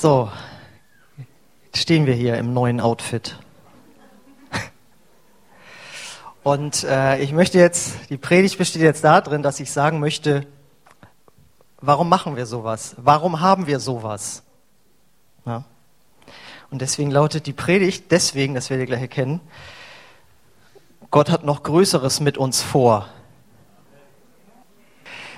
So, jetzt stehen wir hier im neuen Outfit. Und äh, ich möchte jetzt, die Predigt besteht jetzt darin, dass ich sagen möchte, warum machen wir sowas? Warum haben wir sowas? Ja. Und deswegen lautet die Predigt, deswegen, das werdet ihr gleich erkennen, Gott hat noch Größeres mit uns vor.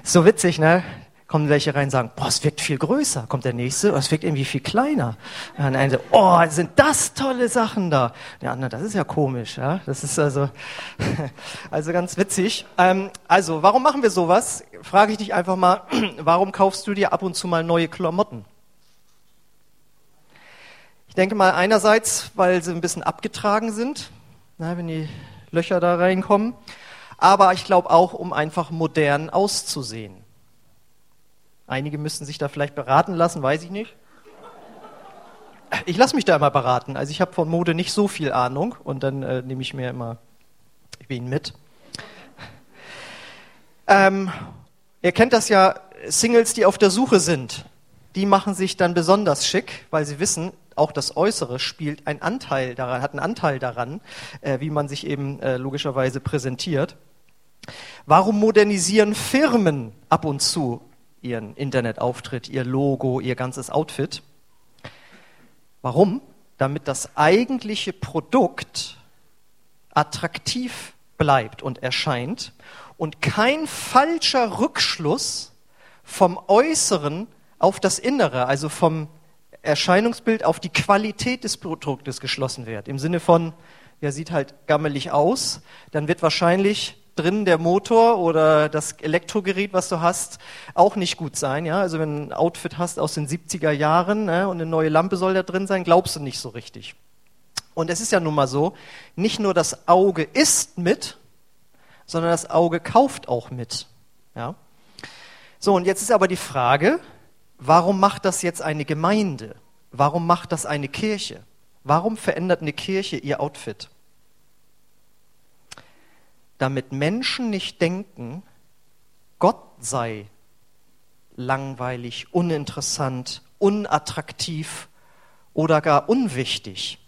so witzig, ne? Kommen welche rein und sagen, boah, es wirkt viel größer. Kommt der nächste, oh, es wirkt irgendwie viel kleiner. Und dann eine oh, sind das tolle Sachen da. Der andere, das ist ja komisch. Ja? Das ist also, also ganz witzig. Ähm, also, warum machen wir sowas? Frage ich dich einfach mal, warum kaufst du dir ab und zu mal neue Klamotten? Ich denke mal einerseits, weil sie ein bisschen abgetragen sind, na, wenn die Löcher da reinkommen. Aber ich glaube auch, um einfach modern auszusehen. Einige müssten sich da vielleicht beraten lassen, weiß ich nicht. Ich lasse mich da immer beraten. Also ich habe von Mode nicht so viel Ahnung und dann äh, nehme ich mir immer wen mit. Ähm, ihr kennt das ja, Singles, die auf der Suche sind, die machen sich dann besonders schick, weil sie wissen, auch das Äußere spielt einen Anteil daran, hat einen Anteil daran, äh, wie man sich eben äh, logischerweise präsentiert. Warum modernisieren Firmen ab und zu ihren Internetauftritt, ihr Logo, ihr ganzes Outfit. Warum? Damit das eigentliche Produkt attraktiv bleibt und erscheint und kein falscher Rückschluss vom Äußeren auf das Innere, also vom Erscheinungsbild auf die Qualität des Produktes geschlossen wird. Im Sinne von, ja, sieht halt gammelig aus, dann wird wahrscheinlich drin der Motor oder das Elektrogerät, was du hast, auch nicht gut sein. Ja? Also wenn du ein Outfit hast aus den 70er Jahren ne, und eine neue Lampe soll da drin sein, glaubst du nicht so richtig. Und es ist ja nun mal so, nicht nur das Auge isst mit, sondern das Auge kauft auch mit. Ja? So, und jetzt ist aber die Frage, warum macht das jetzt eine Gemeinde? Warum macht das eine Kirche? Warum verändert eine Kirche ihr Outfit? Damit Menschen nicht denken, Gott sei langweilig, uninteressant, unattraktiv oder gar unwichtig.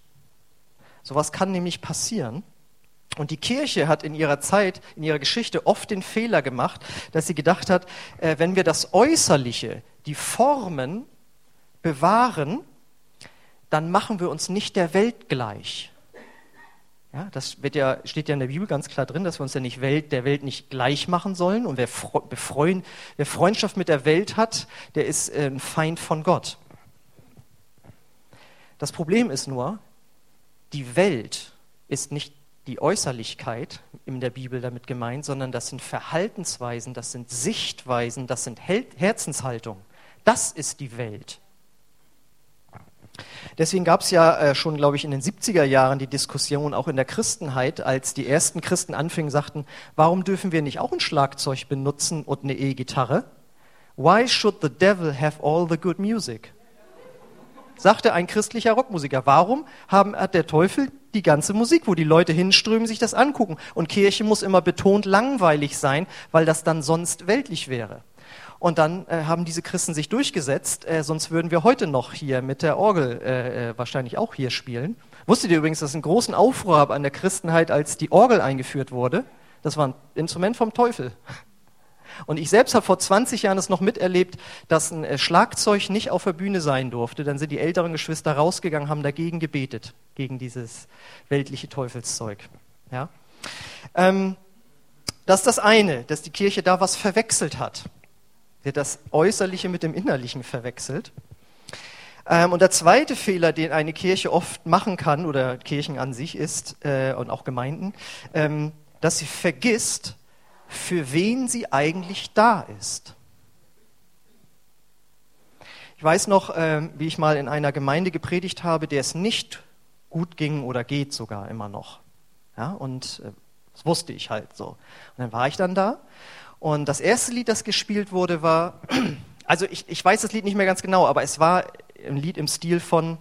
Sowas kann nämlich passieren. Und die Kirche hat in ihrer Zeit, in ihrer Geschichte oft den Fehler gemacht, dass sie gedacht hat, äh, wenn wir das Äußerliche, die Formen bewahren, dann machen wir uns nicht der Welt gleich. Ja, das ja, steht ja in der Bibel ganz klar drin, dass wir uns ja nicht Welt, der Welt nicht gleich machen sollen. Und wer, befreuen, wer Freundschaft mit der Welt hat, der ist äh, ein Feind von Gott. Das Problem ist nur, die Welt ist nicht die Äußerlichkeit in der Bibel damit gemeint, sondern das sind Verhaltensweisen, das sind Sichtweisen, das sind Herzenshaltungen. Das ist die Welt. Deswegen gab es ja äh, schon, glaube ich, in den 70er Jahren die Diskussion, auch in der Christenheit, als die ersten Christen anfingen, sagten, warum dürfen wir nicht auch ein Schlagzeug benutzen und eine E-Gitarre? Why should the devil have all the good music? Sagte ein christlicher Rockmusiker. Warum haben, hat der Teufel die ganze Musik, wo die Leute hinströmen, sich das angucken? Und Kirche muss immer betont langweilig sein, weil das dann sonst weltlich wäre. Und dann äh, haben diese Christen sich durchgesetzt, äh, sonst würden wir heute noch hier mit der Orgel äh, äh wahrscheinlich auch hier spielen. Wusstet ihr übrigens, dass es einen großen Aufruhr gab an der Christenheit, als die Orgel eingeführt wurde? Das war ein Instrument vom Teufel. Und ich selbst habe vor 20 Jahren es noch miterlebt, dass ein äh, Schlagzeug nicht auf der Bühne sein durfte. Dann sind die älteren Geschwister rausgegangen, haben dagegen gebetet, gegen dieses weltliche Teufelszeug. Ja? Ähm, das ist das eine, dass die Kirche da was verwechselt hat wird das Äußerliche mit dem Innerlichen verwechselt. Ähm, und der zweite Fehler, den eine Kirche oft machen kann, oder Kirchen an sich ist, äh, und auch Gemeinden, ähm, dass sie vergisst, für wen sie eigentlich da ist. Ich weiß noch, äh, wie ich mal in einer Gemeinde gepredigt habe, der es nicht gut ging oder geht sogar immer noch. Ja, und äh, das wusste ich halt so. Und dann war ich dann da und das erste Lied, das gespielt wurde, war, also ich, ich weiß das Lied nicht mehr ganz genau, aber es war ein Lied im Stil von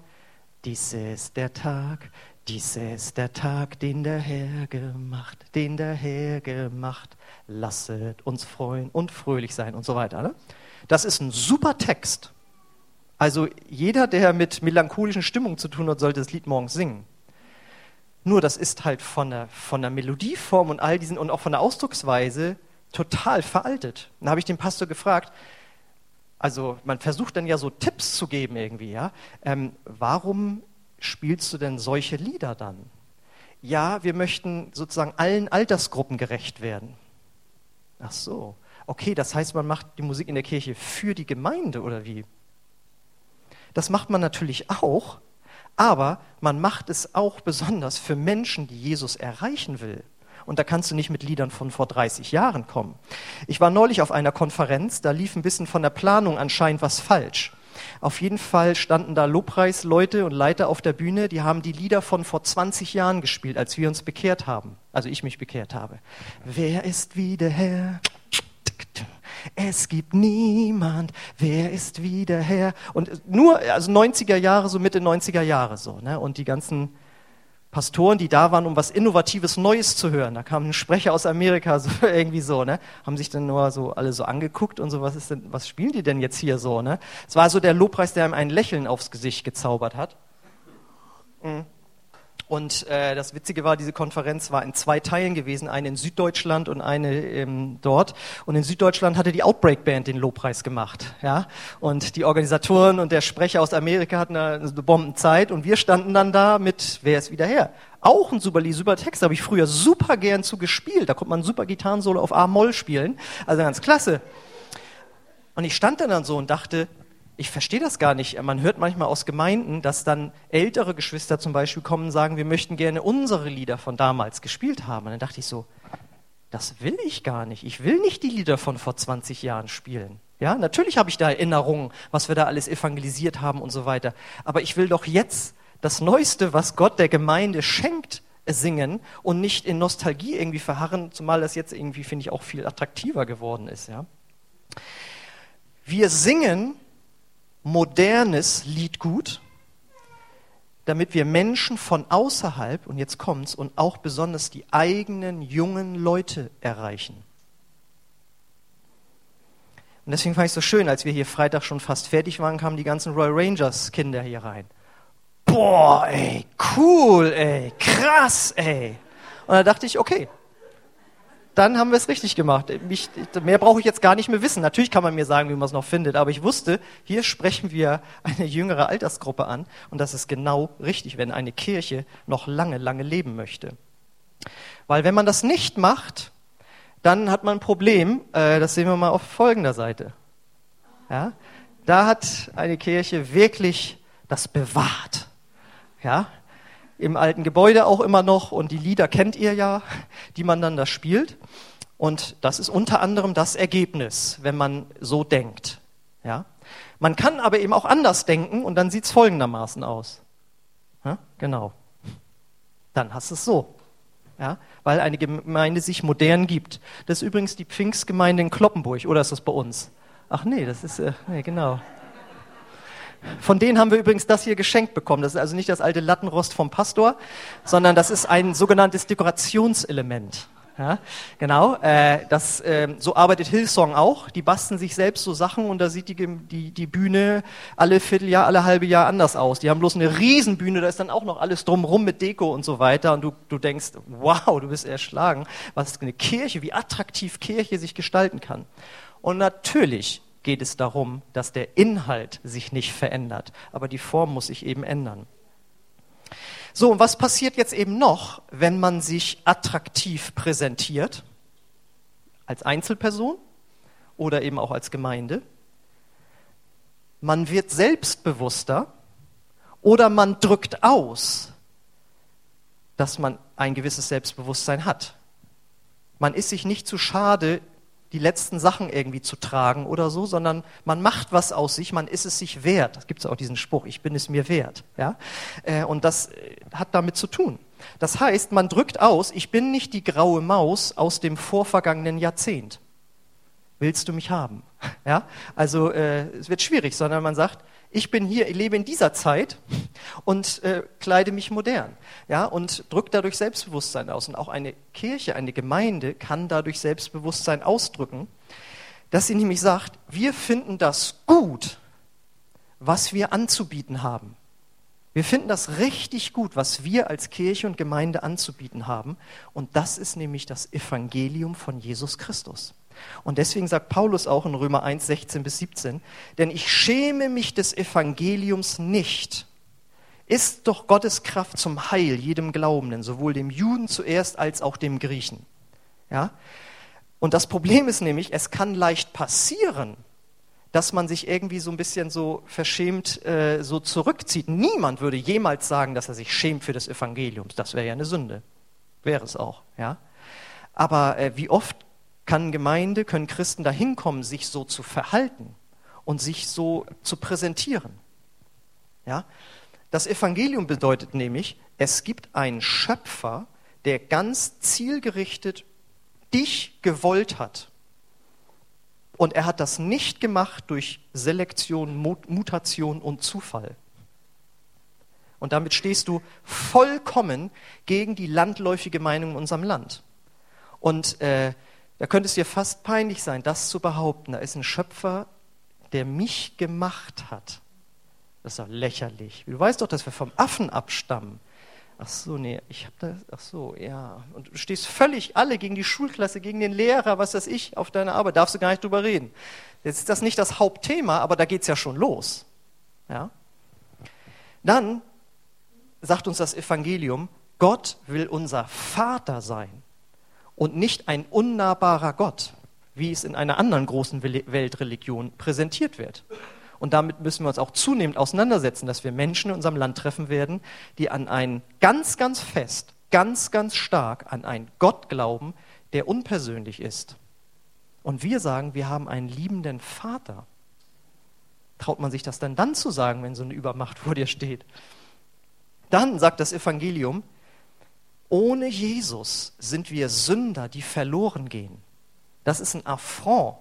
Dies ist der Tag, dies ist der Tag, den der Herr gemacht, den der Herr gemacht. Lasset uns freuen und fröhlich sein und so weiter. Ne? Das ist ein super Text. Also jeder, der mit melancholischen Stimmungen zu tun hat, sollte das Lied morgens singen. Nur das ist halt von der, von der Melodieform und all diesen und auch von der Ausdrucksweise total veraltet. Dann habe ich den Pastor gefragt, also man versucht dann ja so Tipps zu geben irgendwie, ja. Ähm, warum spielst du denn solche Lieder dann? Ja, wir möchten sozusagen allen Altersgruppen gerecht werden. Ach so. Okay, das heißt, man macht die Musik in der Kirche für die Gemeinde oder wie? Das macht man natürlich auch, aber man macht es auch besonders für Menschen, die Jesus erreichen will. Und da kannst du nicht mit Liedern von vor 30 Jahren kommen. Ich war neulich auf einer Konferenz, da lief ein bisschen von der Planung anscheinend was falsch. Auf jeden Fall standen da Lobpreisleute und Leiter auf der Bühne, die haben die Lieder von vor 20 Jahren gespielt, als wir uns bekehrt haben, also ich mich bekehrt habe. Wer ist wie der Herr? Es gibt niemand, wer ist wie der Herr? Und nur, also 90er Jahre, so Mitte 90er Jahre so, ne? Und die ganzen Pastoren, die da waren, um was Innovatives Neues zu hören. Da kam ein Sprecher aus Amerika, so, irgendwie so, ne? Haben sich dann nur so alle so angeguckt und so, was ist denn, was spielen die denn jetzt hier so, ne? Es war so der Lobpreis, der ihm ein Lächeln aufs Gesicht gezaubert hat. Mhm. Und äh, das Witzige war, diese Konferenz war in zwei Teilen gewesen, eine in Süddeutschland und eine ähm, dort. Und in Süddeutschland hatte die Outbreak Band den Lobpreis gemacht, ja. Und die Organisatoren und der Sprecher aus Amerika hatten eine Bombenzeit und wir standen dann da mit, wer ist wieder her? Auch ein super Lied, super Text, habe ich früher super gern zu gespielt. Da konnte man super Gitarrensolo auf A-Moll spielen, also ganz klasse. Und ich stand dann so und dachte, ich verstehe das gar nicht. Man hört manchmal aus Gemeinden, dass dann ältere Geschwister zum Beispiel kommen und sagen, wir möchten gerne unsere Lieder von damals gespielt haben. Und dann dachte ich so, das will ich gar nicht. Ich will nicht die Lieder von vor 20 Jahren spielen. Ja, natürlich habe ich da Erinnerungen, was wir da alles evangelisiert haben und so weiter. Aber ich will doch jetzt das Neueste, was Gott der Gemeinde schenkt, singen und nicht in Nostalgie irgendwie verharren, zumal das jetzt irgendwie, finde ich, auch viel attraktiver geworden ist. Ja. Wir singen modernes Liedgut, damit wir Menschen von außerhalb, und jetzt kommt's, und auch besonders die eigenen jungen Leute erreichen. Und deswegen fand ich es so schön, als wir hier Freitag schon fast fertig waren, kamen die ganzen Royal Rangers Kinder hier rein. Boah, ey, cool, ey, krass, ey. Und da dachte ich, okay, dann haben wir es richtig gemacht. Mich, mehr brauche ich jetzt gar nicht mehr wissen. Natürlich kann man mir sagen, wie man es noch findet, aber ich wusste, hier sprechen wir eine jüngere Altersgruppe an und das ist genau richtig, wenn eine Kirche noch lange, lange leben möchte. Weil wenn man das nicht macht, dann hat man ein Problem. Äh, das sehen wir mal auf folgender Seite. Ja? Da hat eine Kirche wirklich das bewahrt. Ja? Im alten Gebäude auch immer noch und die Lieder kennt ihr ja, die man dann da spielt. Und das ist unter anderem das Ergebnis, wenn man so denkt. Ja? Man kann aber eben auch anders denken und dann sieht es folgendermaßen aus. Ja? Genau. Dann hast du es so. Ja? Weil eine Gemeinde sich modern gibt. Das ist übrigens die Pfingstgemeinde in Kloppenburg, oder ist das bei uns? Ach nee, das ist, äh, nee, genau. Von denen haben wir übrigens das hier geschenkt bekommen. Das ist also nicht das alte Lattenrost vom Pastor, sondern das ist ein sogenanntes Dekorationselement. Ja, genau, äh, das, äh, so arbeitet Hillsong auch. Die basteln sich selbst so Sachen und da sieht die, die, die Bühne alle Vierteljahr, alle halbe Jahr anders aus. Die haben bloß eine Riesenbühne, da ist dann auch noch alles drumrum mit Deko und so weiter und du, du denkst, wow, du bist erschlagen, was eine Kirche, wie attraktiv Kirche sich gestalten kann. Und natürlich geht es darum, dass der Inhalt sich nicht verändert, aber die Form muss sich eben ändern. So, und was passiert jetzt eben noch, wenn man sich attraktiv präsentiert? Als Einzelperson oder eben auch als Gemeinde? Man wird selbstbewusster oder man drückt aus, dass man ein gewisses Selbstbewusstsein hat. Man ist sich nicht zu schade, die letzten Sachen irgendwie zu tragen oder so, sondern man macht was aus sich, man ist es sich wert. Das gibt es auch diesen Spruch, ich bin es mir wert. Ja? Äh, und das äh, hat damit zu tun. Das heißt, man drückt aus, ich bin nicht die graue Maus aus dem vorvergangenen Jahrzehnt. Willst du mich haben? Ja? Also äh, es wird schwierig, sondern man sagt, ich bin hier, ich lebe in dieser Zeit und äh, kleide mich modern, ja, und drücke dadurch Selbstbewusstsein aus. Und auch eine Kirche, eine Gemeinde kann dadurch Selbstbewusstsein ausdrücken, dass sie nämlich sagt, wir finden das gut, was wir anzubieten haben. Wir finden das richtig gut, was wir als Kirche und Gemeinde anzubieten haben. Und das ist nämlich das Evangelium von Jesus Christus. Und deswegen sagt Paulus auch in Römer 1, 16 bis 17, denn ich schäme mich des Evangeliums nicht. Ist doch Gottes Kraft zum Heil jedem Glaubenden, sowohl dem Juden zuerst als auch dem Griechen. Ja? Und das Problem ist nämlich, es kann leicht passieren, dass man sich irgendwie so ein bisschen so verschämt äh, so zurückzieht. Niemand würde jemals sagen, dass er sich schämt für das Evangelium. Das wäre ja eine Sünde. Wäre es auch, ja. Aber äh, wie oft kann Gemeinde, können Christen dahin kommen, sich so zu verhalten und sich so zu präsentieren? Ja. Das Evangelium bedeutet nämlich, es gibt einen Schöpfer, der ganz zielgerichtet dich gewollt hat und er hat das nicht gemacht durch Selektion, Mutation und Zufall. Und damit stehst du vollkommen gegen die landläufige Meinung in unserem Land. Und äh, da könnte es dir fast peinlich sein, das zu behaupten. Da ist ein Schöpfer, der mich gemacht hat. Das ist doch lächerlich. Du weißt doch, dass wir vom Affen abstammen. Ach so, nee, ich habe da, ach so, ja. Und du stehst völlig alle gegen die Schulklasse, gegen den Lehrer, was weiß ich, auf deiner Arbeit. Darfst du gar nicht drüber reden. Jetzt ist das nicht das Hauptthema, aber da geht es ja schon los. Ja? Dann sagt uns das Evangelium, Gott will unser Vater sein und nicht ein unnahbarer Gott, wie es in einer anderen großen Weltreligion präsentiert wird. Und damit müssen wir uns auch zunehmend auseinandersetzen, dass wir Menschen in unserem Land treffen werden, die an einen ganz, ganz fest, ganz, ganz stark an einen Gott glauben, der unpersönlich ist. Und wir sagen, wir haben einen liebenden Vater. Traut man sich das dann dann zu sagen, wenn so eine Übermacht vor dir steht? Dann sagt das Evangelium, ohne Jesus sind wir Sünder, die verloren gehen. Das ist ein Affront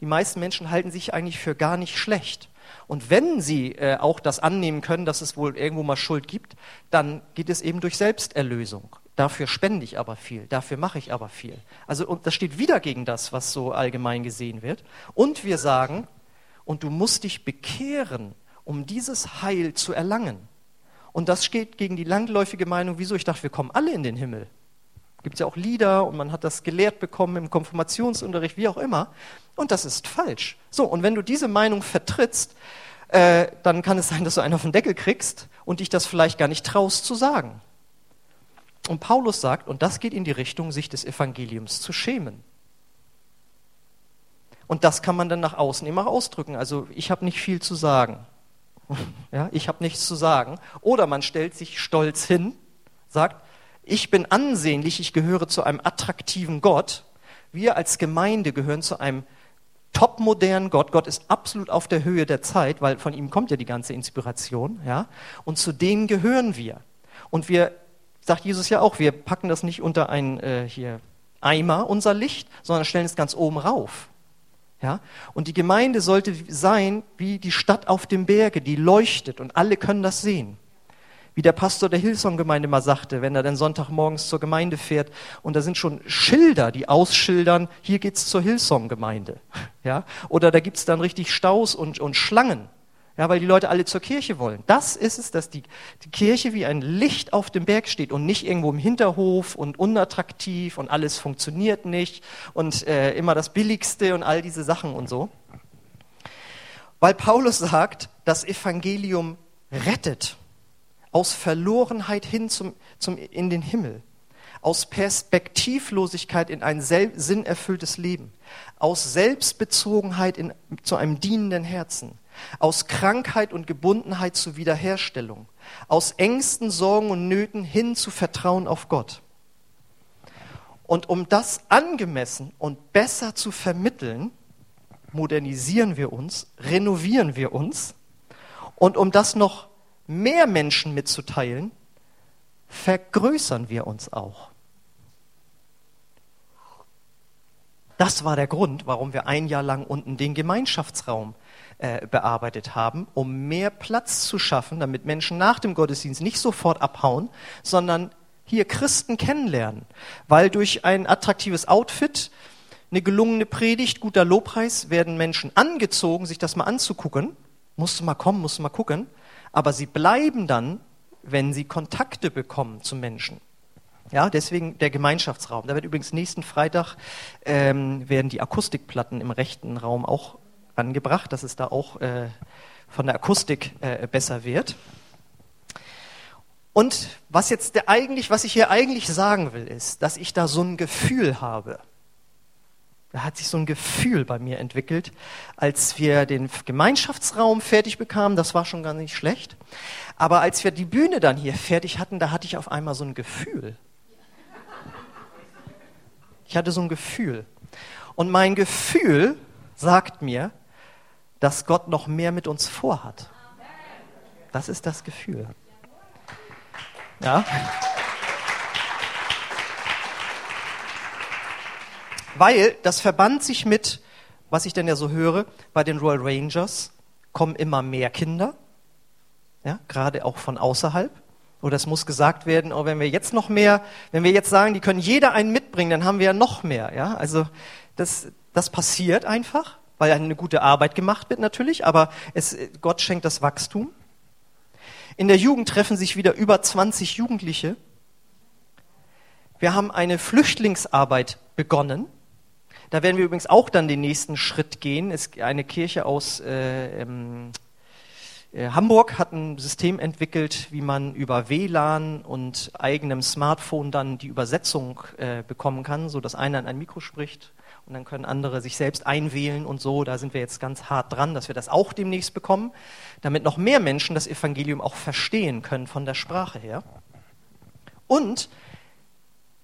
die meisten Menschen halten sich eigentlich für gar nicht schlecht. Und wenn sie äh, auch das annehmen können, dass es wohl irgendwo mal Schuld gibt, dann geht es eben durch Selbsterlösung. Dafür spende ich aber viel, dafür mache ich aber viel. Also und das steht wieder gegen das, was so allgemein gesehen wird. Und wir sagen, und du musst dich bekehren, um dieses Heil zu erlangen. Und das steht gegen die langläufige Meinung, wieso ich dachte, wir kommen alle in den Himmel. Gibt es ja auch Lieder und man hat das gelehrt bekommen im Konfirmationsunterricht, wie auch immer. Und das ist falsch. So, und wenn du diese Meinung vertrittst, äh, dann kann es sein, dass du einen auf den Deckel kriegst und dich das vielleicht gar nicht traust zu sagen. Und Paulus sagt, und das geht in die Richtung, sich des Evangeliums zu schämen. Und das kann man dann nach außen immer ausdrücken. Also ich habe nicht viel zu sagen. Ja, ich habe nichts zu sagen. Oder man stellt sich stolz hin, sagt, ich bin ansehnlich, ich gehöre zu einem attraktiven Gott. Wir als Gemeinde gehören zu einem topmodernen Gott. Gott ist absolut auf der Höhe der Zeit, weil von ihm kommt ja die ganze Inspiration, ja. Und zu dem gehören wir. Und wir, sagt Jesus ja auch, wir packen das nicht unter ein äh, hier Eimer, unser Licht, sondern stellen es ganz oben rauf. Ja? Und die Gemeinde sollte sein wie die Stadt auf dem Berge, die leuchtet und alle können das sehen wie der Pastor der Hillsong-Gemeinde mal sagte, wenn er dann Sonntagmorgens zur Gemeinde fährt und da sind schon Schilder, die ausschildern, hier geht's zur Hillsong-Gemeinde. Ja? Oder da gibt's dann richtig Staus und, und Schlangen, ja, weil die Leute alle zur Kirche wollen. Das ist es, dass die, die Kirche wie ein Licht auf dem Berg steht und nicht irgendwo im Hinterhof und unattraktiv und alles funktioniert nicht und äh, immer das Billigste und all diese Sachen und so. Weil Paulus sagt, das Evangelium rettet aus Verlorenheit hin zum, zum, in den Himmel, aus Perspektivlosigkeit in ein sinnerfülltes Leben, aus Selbstbezogenheit in, zu einem dienenden Herzen, aus Krankheit und Gebundenheit zu Wiederherstellung, aus Ängsten, Sorgen und Nöten hin zu Vertrauen auf Gott. Und um das angemessen und besser zu vermitteln, modernisieren wir uns, renovieren wir uns. Und um das noch mehr Menschen mitzuteilen, vergrößern wir uns auch. Das war der Grund, warum wir ein Jahr lang unten den Gemeinschaftsraum äh, bearbeitet haben, um mehr Platz zu schaffen, damit Menschen nach dem Gottesdienst nicht sofort abhauen, sondern hier Christen kennenlernen. Weil durch ein attraktives Outfit, eine gelungene Predigt, guter Lobpreis werden Menschen angezogen, sich das mal anzugucken Musst du mal kommen, musst du mal gucken. Aber sie bleiben dann, wenn sie Kontakte bekommen zu Menschen. Ja, deswegen der Gemeinschaftsraum. Da wird übrigens nächsten Freitag ähm, werden die Akustikplatten im rechten Raum auch angebracht, dass es da auch äh, von der Akustik äh, besser wird. Und was jetzt der eigentlich, was ich hier eigentlich sagen will, ist, dass ich da so ein Gefühl habe. Da hat sich so ein Gefühl bei mir entwickelt, als wir den Gemeinschaftsraum fertig bekamen, das war schon gar nicht schlecht. Aber als wir die Bühne dann hier fertig hatten, da hatte ich auf einmal so ein Gefühl. Ich hatte so ein Gefühl. Und mein Gefühl sagt mir, dass Gott noch mehr mit uns vorhat. Das ist das Gefühl. Ja. Weil das verband sich mit, was ich denn ja so höre, bei den Royal Rangers kommen immer mehr Kinder, ja, gerade auch von außerhalb. Oder es muss gesagt werden, oh, wenn wir jetzt noch mehr, wenn wir jetzt sagen, die können jeder einen mitbringen, dann haben wir ja noch mehr. Ja? Also das, das passiert einfach, weil eine gute Arbeit gemacht wird natürlich, aber es, Gott schenkt das Wachstum. In der Jugend treffen sich wieder über 20 Jugendliche. Wir haben eine Flüchtlingsarbeit begonnen. Da werden wir übrigens auch dann den nächsten Schritt gehen. Es eine Kirche aus äh, ähm, äh, Hamburg hat ein System entwickelt, wie man über WLAN und eigenem Smartphone dann die Übersetzung äh, bekommen kann, so dass einer in ein Mikro spricht und dann können andere sich selbst einwählen und so. Da sind wir jetzt ganz hart dran, dass wir das auch demnächst bekommen, damit noch mehr Menschen das Evangelium auch verstehen können von der Sprache her. Und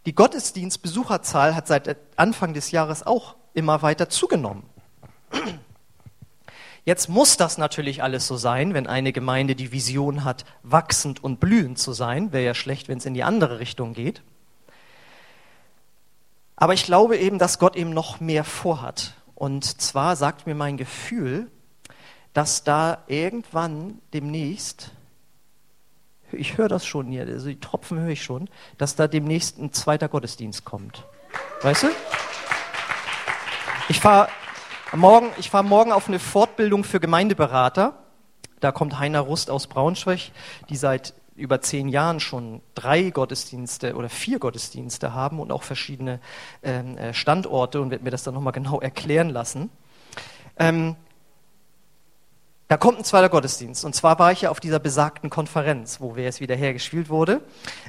die Gottesdienstbesucherzahl hat seit Anfang des Jahres auch immer weiter zugenommen. Jetzt muss das natürlich alles so sein, wenn eine Gemeinde die Vision hat, wachsend und blühend zu sein. Wäre ja schlecht, wenn es in die andere Richtung geht. Aber ich glaube eben, dass Gott eben noch mehr vorhat. Und zwar sagt mir mein Gefühl, dass da irgendwann demnächst, ich höre das schon hier, also die Tropfen höre ich schon, dass da demnächst ein zweiter Gottesdienst kommt. Weißt du? Ich fahre morgen, fahr morgen auf eine Fortbildung für Gemeindeberater. Da kommt Heiner Rust aus Braunschweig, die seit über zehn Jahren schon drei Gottesdienste oder vier Gottesdienste haben und auch verschiedene ähm, äh, Standorte und wird mir das dann nochmal genau erklären lassen. Ähm, da kommt ein zweiter Gottesdienst. Und zwar war ich ja auf dieser besagten Konferenz, wo wer es wieder hergespielt wurde.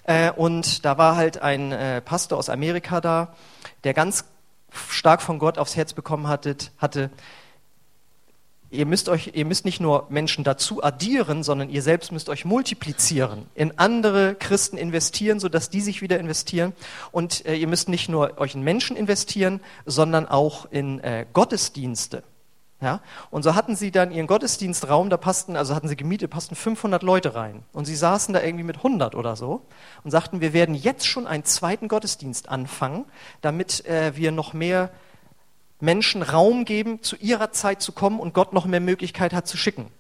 Äh, und da war halt ein äh, Pastor aus Amerika da, der ganz stark von Gott aufs Herz bekommen hatte, hatte Ihr müsst, euch, ihr müsst nicht nur Menschen dazu addieren, sondern ihr selbst müsst euch multiplizieren, in andere Christen investieren, sodass die sich wieder investieren. Und äh, ihr müsst nicht nur euch in Menschen investieren, sondern auch in Gottesdienste. Ja? Und so hatten sie dann ihren Gottesdienstraum, da passten, also hatten sie gemietet, passten 500 Leute rein. Und sie saßen da irgendwie mit 100 oder so und sagten, wir werden jetzt schon einen zweiten Gottesdienst anfangen, damit äh, wir noch mehr Menschen Raum geben, zu ihrer Zeit zu kommen und Gott noch mehr Möglichkeit hat zu schicken.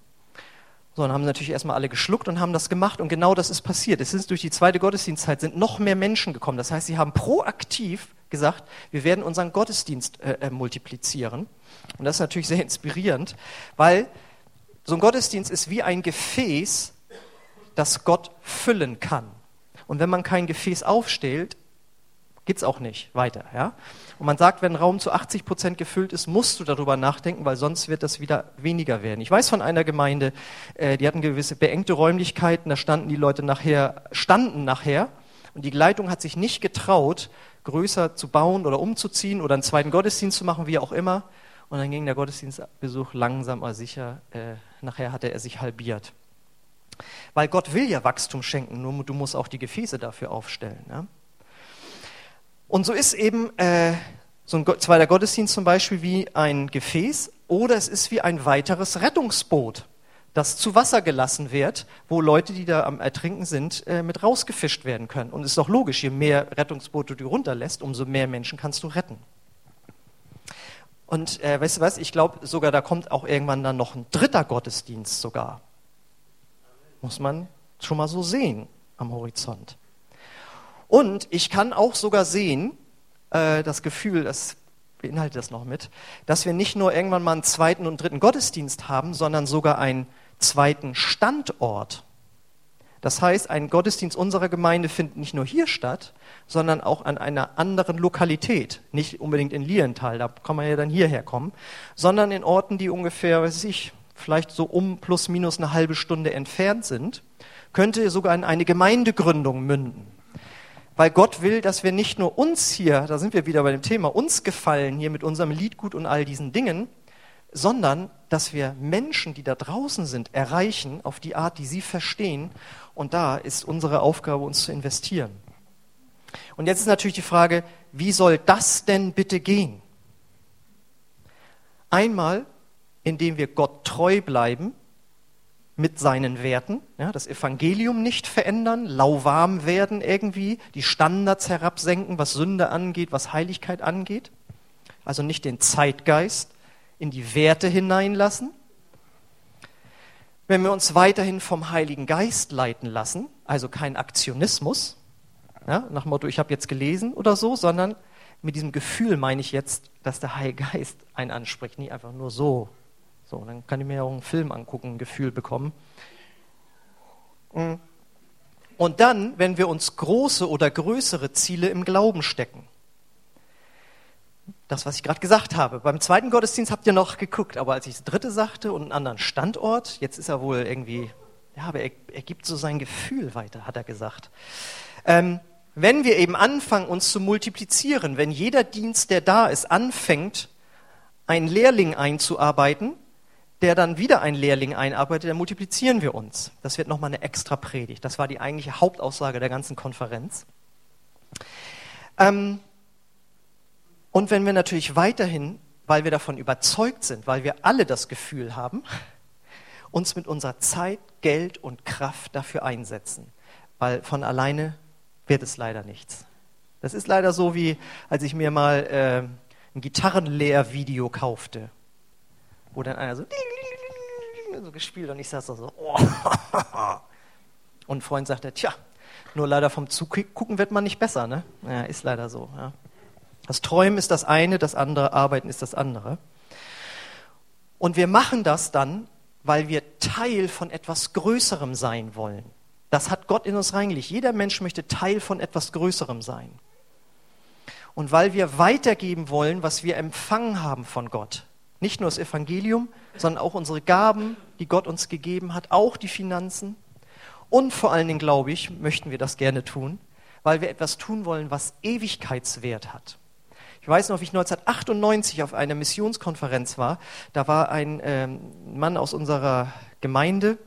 So, dann haben natürlich erstmal alle geschluckt und haben das gemacht und genau das ist passiert. Es ist durch die zweite Gottesdienstzeit sind noch mehr Menschen gekommen. Das heißt, sie haben proaktiv gesagt, wir werden unseren Gottesdienst äh, äh, multiplizieren. Und das ist natürlich sehr inspirierend, weil so ein Gottesdienst ist wie ein Gefäß, das Gott füllen kann. Und wenn man kein Gefäß aufstellt, geht's auch nicht weiter. Ja? Und man sagt, wenn ein Raum zu 80 Prozent gefüllt ist, musst du darüber nachdenken, weil sonst wird das wieder weniger werden. Ich weiß von einer Gemeinde, äh, die hatten gewisse beengte Räumlichkeiten, da standen die Leute nachher, standen nachher, und die Leitung hat sich nicht getraut, größer zu bauen oder umzuziehen oder einen zweiten Gottesdienst zu machen, wie auch immer. Und dann ging der Gottesdienstbesuch langsam aber sicher, äh, nachher hatte er sich halbiert. Weil Gott will ja Wachstum schenken, nur du musst auch die Gefäße dafür aufstellen. Ja? Und so ist eben äh, so ein zweiter Gottesdienst zum Beispiel wie ein Gefäß oder es ist wie ein weiteres Rettungsboot, das zu Wasser gelassen wird, wo Leute, die da am Ertrinken sind, äh, mit rausgefischt werden können. Und es ist doch logisch, je mehr Rettungsboote du runterlässt, umso mehr Menschen kannst du retten. Und äh, weißt du was, ich glaube sogar, da kommt auch irgendwann dann noch ein dritter Gottesdienst sogar. Muss man schon mal so sehen am Horizont. Und ich kann auch sogar sehen, äh, das Gefühl, das beinhaltet das noch mit, dass wir nicht nur irgendwann mal einen zweiten und dritten Gottesdienst haben, sondern sogar einen zweiten Standort. Das heißt, ein Gottesdienst unserer Gemeinde findet nicht nur hier statt, sondern auch an einer anderen Lokalität. Nicht unbedingt in Lienthal, da kann man ja dann hierher kommen, sondern in Orten, die ungefähr, weiß ich, vielleicht so um plus minus eine halbe Stunde entfernt sind, könnte sogar in eine Gemeindegründung münden. Weil Gott will, dass wir nicht nur uns hier, da sind wir wieder bei dem Thema, uns gefallen hier mit unserem Liedgut und all diesen Dingen, sondern dass wir Menschen, die da draußen sind, erreichen auf die Art, die sie verstehen. Und da ist unsere Aufgabe, uns zu investieren. Und jetzt ist natürlich die Frage, wie soll das denn bitte gehen? Einmal, indem wir Gott treu bleiben mit seinen Werten, ja, das Evangelium nicht verändern, lauwarm werden irgendwie, die Standards herabsenken, was Sünde angeht, was Heiligkeit angeht. Also nicht den Zeitgeist in die Werte hineinlassen. Wenn wir uns weiterhin vom Heiligen Geist leiten lassen, also kein Aktionismus, ja, nach dem Motto, ich habe jetzt gelesen oder so, sondern mit diesem Gefühl meine ich jetzt, dass der Heilige Geist einen anspricht, nicht einfach nur so. So, dann kann ich mir auch einen Film angucken, ein Gefühl bekommen. Und dann, wenn wir uns große oder größere Ziele im Glauben stecken, das, was ich gerade gesagt habe. Beim zweiten Gottesdienst habt ihr noch geguckt, aber als ich das dritte sagte und einen anderen Standort, jetzt ist er wohl irgendwie, ja, aber er, er gibt so sein Gefühl weiter, hat er gesagt. Ähm, wenn wir eben anfangen, uns zu multiplizieren, wenn jeder Dienst, der da ist, anfängt, einen Lehrling einzuarbeiten, der dann wieder einen Lehrling einarbeitet, dann multiplizieren wir uns. Das wird nochmal eine extra Predigt. Das war die eigentliche Hauptaussage der ganzen Konferenz. Ähm, und wenn wir natürlich weiterhin, weil wir davon überzeugt sind, weil wir alle das Gefühl haben, uns mit unserer Zeit, Geld und Kraft dafür einsetzen. Weil von alleine wird es leider nichts. Das ist leider so, wie als ich mir mal äh, ein Gitarrenlehrvideo kaufte, wo dann einer so, so gespielt und ich saß da so, oh. und ein Freund sagte, tja, nur leider vom Zugucken wird man nicht besser, ne? Ja, ist leider so. Ja. Das Träumen ist das eine, das andere Arbeiten ist das andere. Und wir machen das dann, weil wir Teil von etwas Größerem sein wollen. Das hat Gott in uns reingelegt. Jeder Mensch möchte Teil von etwas Größerem sein. Und weil wir weitergeben wollen, was wir empfangen haben von Gott. Nicht nur das Evangelium, sondern auch unsere Gaben, die Gott uns gegeben hat, auch die Finanzen. Und vor allen Dingen, glaube ich, möchten wir das gerne tun, weil wir etwas tun wollen, was Ewigkeitswert hat. Ich weiß noch, wie ich 1998 auf einer Missionskonferenz war. Da war ein ähm, Mann aus unserer Gemeinde,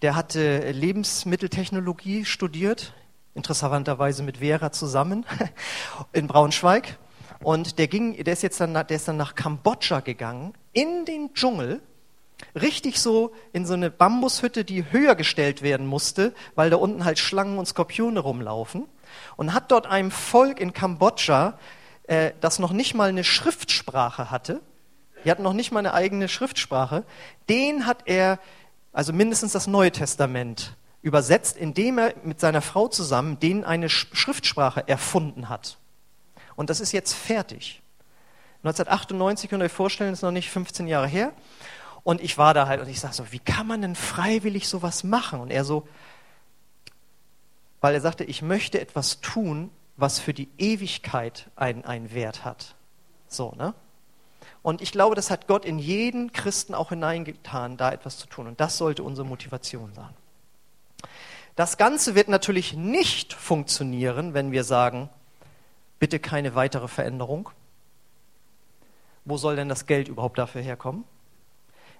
der hatte Lebensmitteltechnologie studiert, interessanterweise mit Vera zusammen in Braunschweig. Und der ging, der ist jetzt dann, der ist dann nach Kambodscha gegangen, in den Dschungel, richtig so in so eine Bambushütte, die höher gestellt werden musste, weil da unten halt Schlangen und Skorpione rumlaufen. Und hat dort einem Volk in Kambodscha äh, das noch nicht mal eine Schriftsprache hatte, die hatten noch nicht mal eine eigene Schriftsprache, den hat er, also mindestens das Neue Testament, übersetzt, indem er mit seiner Frau zusammen denen eine Schriftsprache erfunden hat. Und das ist jetzt fertig. 1998 könnt ihr euch vorstellen, ist noch nicht 15 Jahre her. Und ich war da halt und ich sage so, wie kann man denn freiwillig sowas machen? Und er so, weil er sagte, ich möchte etwas tun, was für die Ewigkeit einen, einen Wert hat. So, ne? Und ich glaube, das hat Gott in jeden Christen auch hineingetan, da etwas zu tun. Und das sollte unsere Motivation sein. Das Ganze wird natürlich nicht funktionieren, wenn wir sagen, bitte keine weitere Veränderung. Wo soll denn das Geld überhaupt dafür herkommen?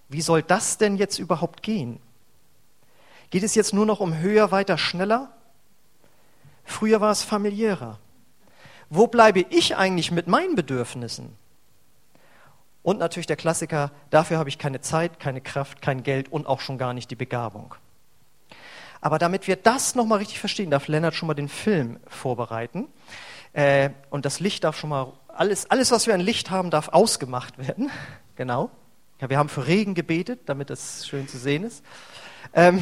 Wie soll das denn jetzt überhaupt gehen? Geht es jetzt nur noch um höher, weiter, schneller? Früher war es familiärer. Wo bleibe ich eigentlich mit meinen Bedürfnissen? Und natürlich der Klassiker, dafür habe ich keine Zeit, keine Kraft, kein Geld und auch schon gar nicht die Begabung. Aber damit wir das nochmal richtig verstehen, darf Lennart schon mal den Film vorbereiten. Äh, und das Licht darf schon mal, alles, alles, was wir an Licht haben, darf ausgemacht werden. Genau. Ja, wir haben für Regen gebetet, damit es schön zu sehen ist. Ähm,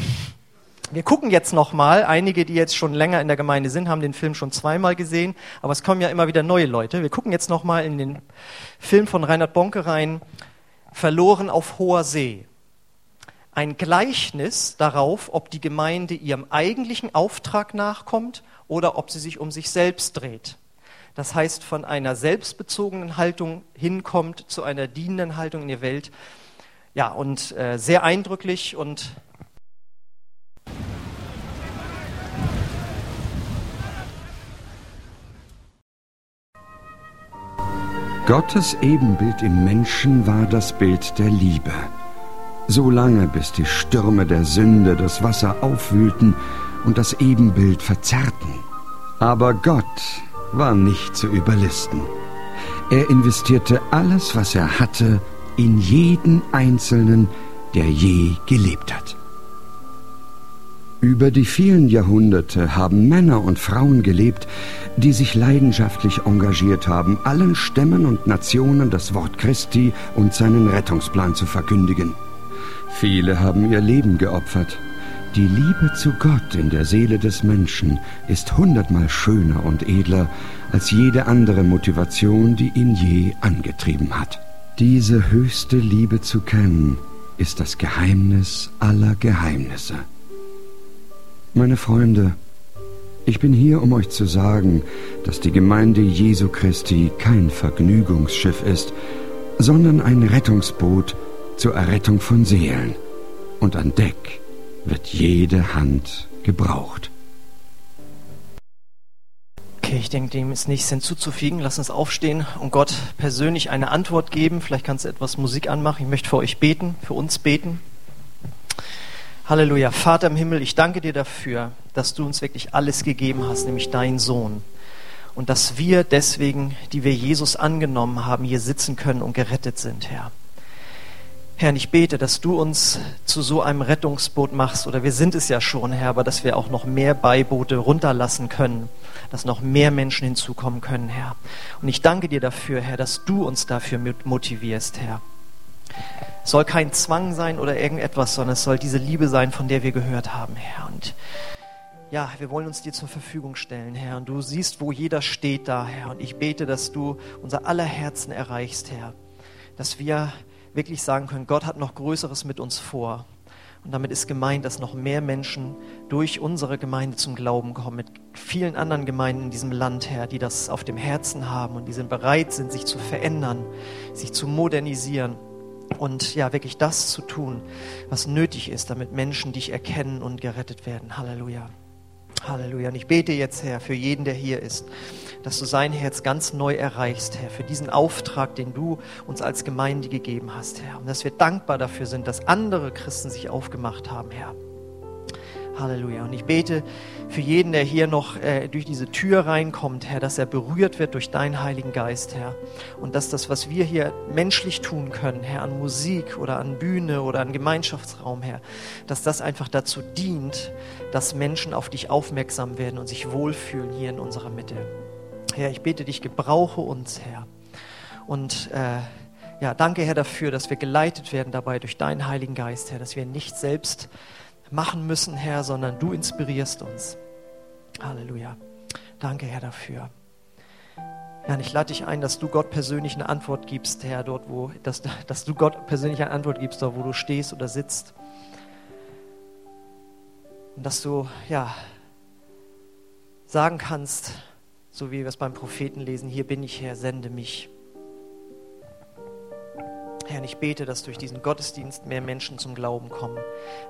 Wir gucken jetzt nochmal, einige, die jetzt schon länger in der Gemeinde sind, haben den Film schon zweimal gesehen, aber es kommen ja immer wieder neue Leute. Wir gucken jetzt nochmal in den Film von Reinhard Bonke rein, Verloren auf hoher See. Ein Gleichnis darauf, ob die Gemeinde ihrem eigentlichen Auftrag nachkommt oder ob sie sich um sich selbst dreht. Das heißt, von einer selbstbezogenen Haltung hinkommt zu einer dienenden Haltung in der Welt. Ja, und äh, sehr eindrücklich und Gottes Ebenbild im Menschen war das Bild der Liebe. So lange, bis die Stürme der Sünde das Wasser aufwühlten und das Ebenbild verzerrten. Aber Gott war nicht zu überlisten. Er investierte alles, was er hatte, in jeden Einzelnen, der je gelebt hat. Über die vielen Jahrhunderte haben Männer und Frauen gelebt, die sich leidenschaftlich engagiert haben, allen Stämmen und Nationen das Wort Christi und seinen Rettungsplan zu verkündigen. Viele haben ihr Leben geopfert. Die Liebe zu Gott in der Seele des Menschen ist hundertmal schöner und edler als jede andere Motivation, die ihn je angetrieben hat. Diese höchste Liebe zu kennen, ist das Geheimnis aller Geheimnisse. Meine Freunde, ich bin hier, um euch zu sagen, dass die Gemeinde Jesu Christi kein Vergnügungsschiff ist, sondern ein Rettungsboot zur Errettung von Seelen. Und an Deck wird jede Hand gebraucht. Okay, ich denke, dem ist nichts hinzuzufügen. Lass uns aufstehen und Gott persönlich eine Antwort geben. Vielleicht kannst du etwas Musik anmachen. Ich möchte für euch beten, für uns beten. Halleluja. Vater im Himmel, ich danke dir dafür, dass du uns wirklich alles gegeben hast, nämlich deinen Sohn. Und dass wir deswegen, die wir Jesus angenommen haben, hier sitzen können und gerettet sind, Herr. Herr, ich bete, dass du uns zu so einem Rettungsboot machst, oder wir sind es ja schon, Herr, aber dass wir auch noch mehr Beiboote runterlassen können, dass noch mehr Menschen hinzukommen können, Herr. Und ich danke dir dafür, Herr, dass du uns dafür motivierst, Herr. Es soll kein Zwang sein oder irgendetwas, sondern es soll diese Liebe sein, von der wir gehört haben, Herr. Und ja, wir wollen uns dir zur Verfügung stellen, Herr. Und du siehst, wo jeder steht da, Herr. Und ich bete, dass du unser aller Herzen erreichst, Herr. Dass wir wirklich sagen können, Gott hat noch Größeres mit uns vor. Und damit ist gemeint, dass noch mehr Menschen durch unsere Gemeinde zum Glauben kommen, mit vielen anderen Gemeinden in diesem Land, Herr, die das auf dem Herzen haben und die sind bereit sind, sich zu verändern, sich zu modernisieren und ja, wirklich das zu tun, was nötig ist, damit Menschen dich erkennen und gerettet werden. Halleluja. Halleluja. Und ich bete jetzt, Herr, für jeden, der hier ist, dass du sein Herz ganz neu erreichst, Herr, für diesen Auftrag, den du uns als Gemeinde gegeben hast, Herr. Und dass wir dankbar dafür sind, dass andere Christen sich aufgemacht haben, Herr. Halleluja. Und ich bete für jeden, der hier noch äh, durch diese Tür reinkommt, Herr, dass er berührt wird durch deinen Heiligen Geist, Herr. Und dass das, was wir hier menschlich tun können, Herr, an Musik oder an Bühne oder an Gemeinschaftsraum, Herr, dass das einfach dazu dient, dass Menschen auf dich aufmerksam werden und sich wohlfühlen hier in unserer Mitte. Herr, ich bete dich, gebrauche uns, Herr. Und äh, ja, danke, Herr, dafür, dass wir geleitet werden dabei durch deinen Heiligen Geist, Herr, dass wir nicht selbst machen müssen, Herr, sondern du inspirierst uns. Halleluja. Danke, Herr, dafür. Und ich lade dich ein, dass du Gott persönlich eine Antwort gibst, Herr, dort, wo, dass, dass du Gott persönlich eine Antwort gibst, dort, wo du stehst oder sitzt. Und dass du, ja, sagen kannst, so wie wir es beim Propheten lesen, hier bin ich, Herr, sende mich. Herr, ich bete, dass durch diesen Gottesdienst mehr Menschen zum Glauben kommen,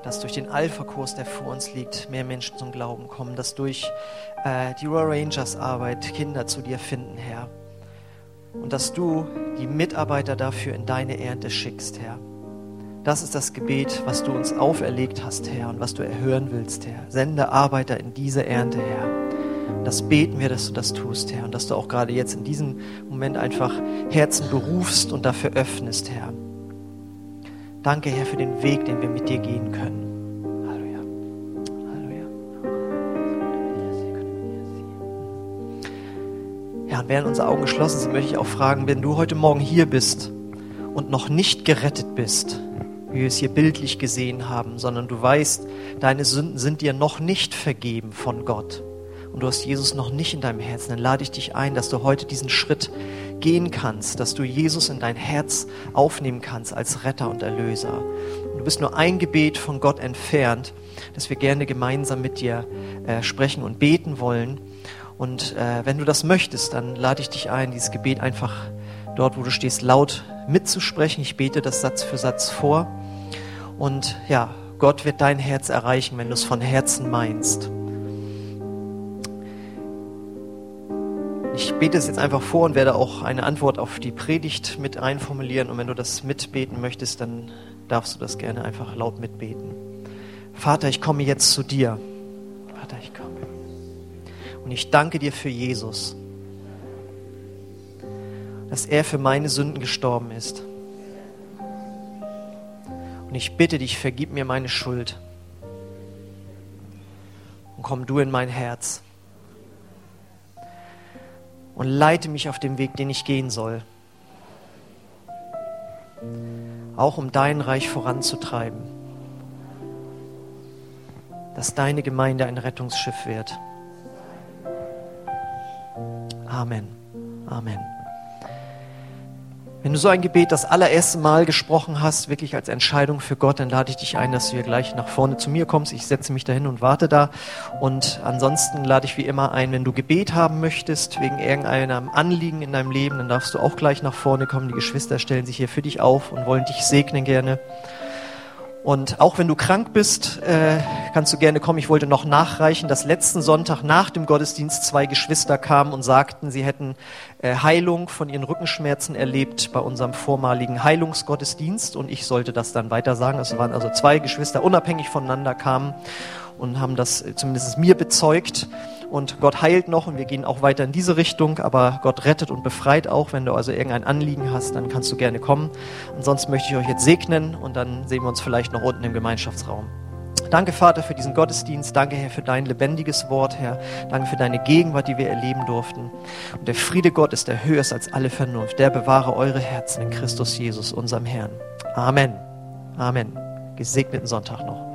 dass durch den Alpha-Kurs, der vor uns liegt, mehr Menschen zum Glauben kommen, dass durch äh, die Royal Rangers Arbeit Kinder zu dir finden, Herr. Und dass du die Mitarbeiter dafür in deine Ernte schickst, Herr. Das ist das Gebet, was du uns auferlegt hast, Herr, und was du erhören willst, Herr. Sende Arbeiter in diese Ernte, Herr. Das beten wir, dass du das tust, Herr, und dass du auch gerade jetzt in diesem Moment einfach Herzen berufst und dafür öffnest, Herr. Danke, Herr, für den Weg, den wir mit dir gehen können. Halleluja. Halleluja. Ja, und während unsere Augen geschlossen sind, möchte ich auch fragen, wenn du heute Morgen hier bist und noch nicht gerettet bist, wie wir es hier bildlich gesehen haben, sondern du weißt, deine Sünden sind dir noch nicht vergeben von Gott. Und du hast Jesus noch nicht in deinem Herzen. Dann lade ich dich ein, dass du heute diesen Schritt gehen kannst, dass du Jesus in dein Herz aufnehmen kannst als Retter und Erlöser. Und du bist nur ein Gebet von Gott entfernt, dass wir gerne gemeinsam mit dir äh, sprechen und beten wollen. Und äh, wenn du das möchtest, dann lade ich dich ein, dieses Gebet einfach dort, wo du stehst, laut mitzusprechen. Ich bete das Satz für Satz vor. Und ja, Gott wird dein Herz erreichen, wenn du es von Herzen meinst. Ich bete es jetzt einfach vor und werde auch eine Antwort auf die Predigt mit einformulieren. Und wenn du das mitbeten möchtest, dann darfst du das gerne einfach laut mitbeten. Vater, ich komme jetzt zu dir. Vater, ich komme. Und ich danke dir für Jesus, dass er für meine Sünden gestorben ist. Und ich bitte dich, vergib mir meine Schuld. Und komm du in mein Herz und leite mich auf dem Weg, den ich gehen soll. Auch um dein Reich voranzutreiben. Dass deine Gemeinde ein Rettungsschiff wird. Amen. Amen. Wenn du so ein Gebet das allererste Mal gesprochen hast, wirklich als Entscheidung für Gott, dann lade ich dich ein, dass du hier gleich nach vorne zu mir kommst. Ich setze mich dahin und warte da. Und ansonsten lade ich wie immer ein, wenn du Gebet haben möchtest, wegen irgendeinem Anliegen in deinem Leben, dann darfst du auch gleich nach vorne kommen. Die Geschwister stellen sich hier für dich auf und wollen dich segnen gerne. Und auch wenn du krank bist, äh, kannst du gerne kommen. Ich wollte noch nachreichen, dass letzten Sonntag nach dem Gottesdienst zwei Geschwister kamen und sagten, sie hätten äh, Heilung von ihren Rückenschmerzen erlebt bei unserem vormaligen Heilungsgottesdienst. Und ich sollte das dann weiter sagen. Es waren also zwei Geschwister, unabhängig voneinander kamen und haben das äh, zumindest mir bezeugt. Und Gott heilt noch und wir gehen auch weiter in diese Richtung, aber Gott rettet und befreit auch. Wenn du also irgendein Anliegen hast, dann kannst du gerne kommen. Ansonsten möchte ich euch jetzt segnen und dann sehen wir uns vielleicht noch unten im Gemeinschaftsraum. Danke, Vater, für diesen Gottesdienst. Danke, Herr, für dein lebendiges Wort, Herr. Danke für deine Gegenwart, die wir erleben durften. Und der Friede Gottes, der höher ist als alle Vernunft, der bewahre eure Herzen in Christus Jesus, unserem Herrn. Amen. Amen. Gesegneten Sonntag noch.